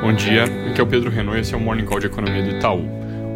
Bom dia, aqui é o Pedro Renault e esse é o Morning Call de Economia do Itaú.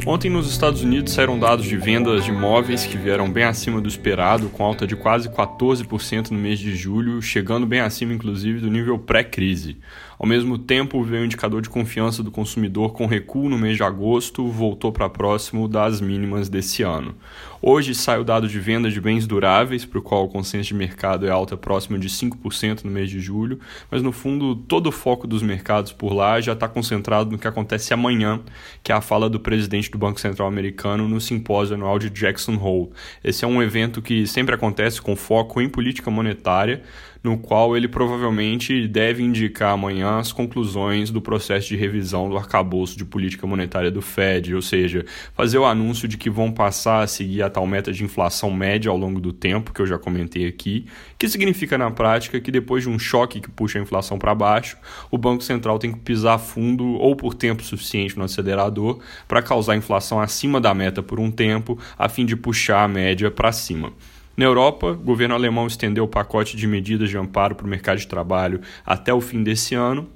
Ontem nos Estados Unidos saíram dados de vendas de imóveis que vieram bem acima do esperado, com alta de quase 14% no mês de julho, chegando bem acima inclusive do nível pré-crise. Ao mesmo tempo, veio o indicador de confiança do consumidor com recuo no mês de agosto, voltou para próximo das mínimas desse ano. Hoje sai o dado de venda de bens duráveis, para o qual o consenso de mercado é alta próxima de 5% no mês de julho, mas no fundo todo o foco dos mercados por lá já está concentrado no que acontece amanhã, que é a fala do presidente do Banco Central americano no simpósio anual de Jackson Hole. Esse é um evento que sempre acontece com foco em política monetária, no qual ele provavelmente deve indicar amanhã as conclusões do processo de revisão do arcabouço de política monetária do Fed, ou seja, fazer o anúncio de que vão passar a seguir a tal meta de inflação média ao longo do tempo, que eu já comentei aqui, que significa na prática que depois de um choque que puxa a inflação para baixo, o Banco Central tem que pisar fundo ou por tempo suficiente no acelerador para causar inflação acima da meta por um tempo, a fim de puxar a média para cima. Na Europa, o governo alemão estendeu o pacote de medidas de amparo para o mercado de trabalho até o fim desse ano,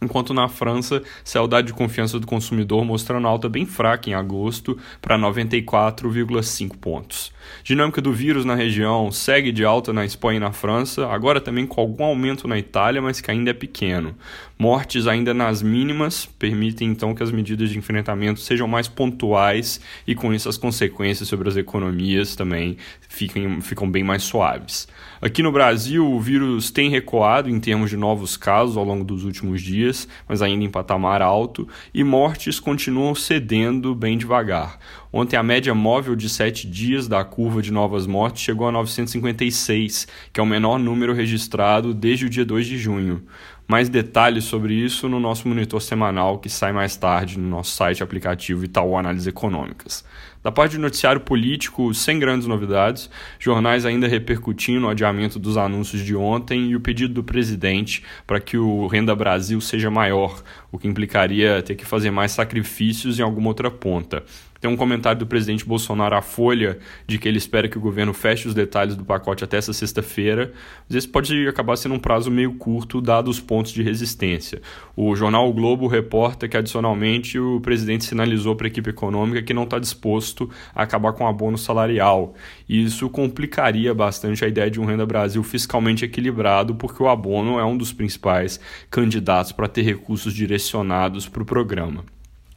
enquanto na França, saudade de confiança do consumidor mostrando alta bem fraca em agosto para 94,5 pontos. Dinâmica do vírus na região segue de alta na Espanha e na França, agora também com algum aumento na Itália, mas que ainda é pequeno. Mortes ainda nas mínimas permitem então que as medidas de enfrentamento sejam mais pontuais e com isso as consequências sobre as economias também fiquem, ficam bem mais suaves. Aqui no Brasil, o vírus tem recuado em termos de novos casos ao longo dos últimos dias, mas ainda em patamar alto, e mortes continuam cedendo bem devagar. Ontem, a média móvel de sete dias da curva de novas mortes chegou a 956, que é o menor número registrado desde o dia 2 de junho. Mais detalhes sobre isso no nosso monitor semanal que sai mais tarde no nosso site aplicativo Itaú Análises Econômicas. Da parte do noticiário político, sem grandes novidades, jornais ainda repercutindo o adiamento dos anúncios de ontem e o pedido do presidente para que o Renda Brasil seja maior, o que implicaria ter que fazer mais sacrifícios em alguma outra ponta. Tem um comentário do presidente Bolsonaro à Folha de que ele espera que o governo feche os detalhes do pacote até essa sexta-feira, mas esse pode acabar sendo um prazo meio curto, dado os pontos de resistência. O jornal o Globo reporta que, adicionalmente, o presidente sinalizou para a equipe econômica que não está disposto a acabar com o abono salarial. E isso complicaria bastante a ideia de um Renda Brasil fiscalmente equilibrado, porque o abono é um dos principais candidatos para ter recursos direcionados para o programa.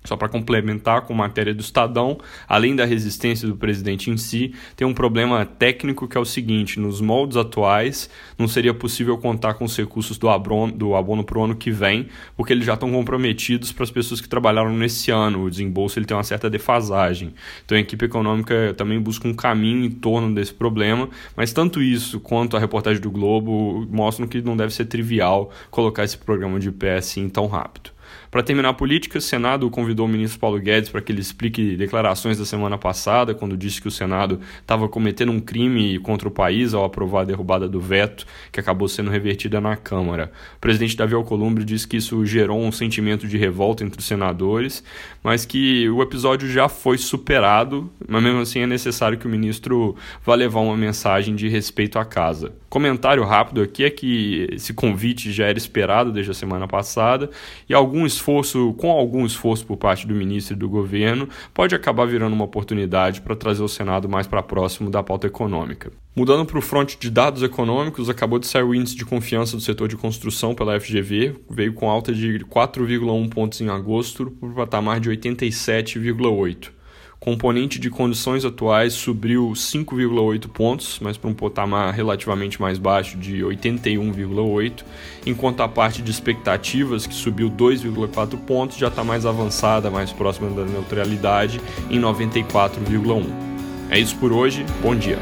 Só para complementar com matéria do Estadão, além da resistência do presidente em si, tem um problema técnico que é o seguinte: nos moldes atuais, não seria possível contar com os recursos do abono, do abono para o ano que vem, porque eles já estão comprometidos para as pessoas que trabalharam nesse ano. O desembolso ele tem uma certa defasagem. Então a equipe econômica também busca um caminho em torno desse problema, mas tanto isso quanto a reportagem do Globo mostram que não deve ser trivial colocar esse programa de pé assim tão rápido. Para terminar a política, o Senado convidou o ministro Paulo Guedes para que ele explique declarações da semana passada, quando disse que o Senado estava cometendo um crime contra o país ao aprovar a derrubada do veto, que acabou sendo revertida na Câmara. O presidente Davi Alcolumbre disse que isso gerou um sentimento de revolta entre os senadores, mas que o episódio já foi superado, mas mesmo assim é necessário que o ministro vá levar uma mensagem de respeito à casa. Comentário rápido aqui é que esse convite já era esperado desde a semana passada e algum esforço, com algum esforço por parte do ministro e do governo, pode acabar virando uma oportunidade para trazer o Senado mais para próximo da pauta econômica. Mudando para o fronte de dados econômicos, acabou de sair o índice de confiança do setor de construção pela FGV, veio com alta de 4,1 pontos em agosto para o patamar de 87,8 componente de condições atuais subiu 5,8 pontos, mas para um patamar relativamente mais baixo de 81,8, enquanto a parte de expectativas, que subiu 2,4 pontos, já está mais avançada, mais próxima da neutralidade, em 94,1. É isso por hoje, bom dia.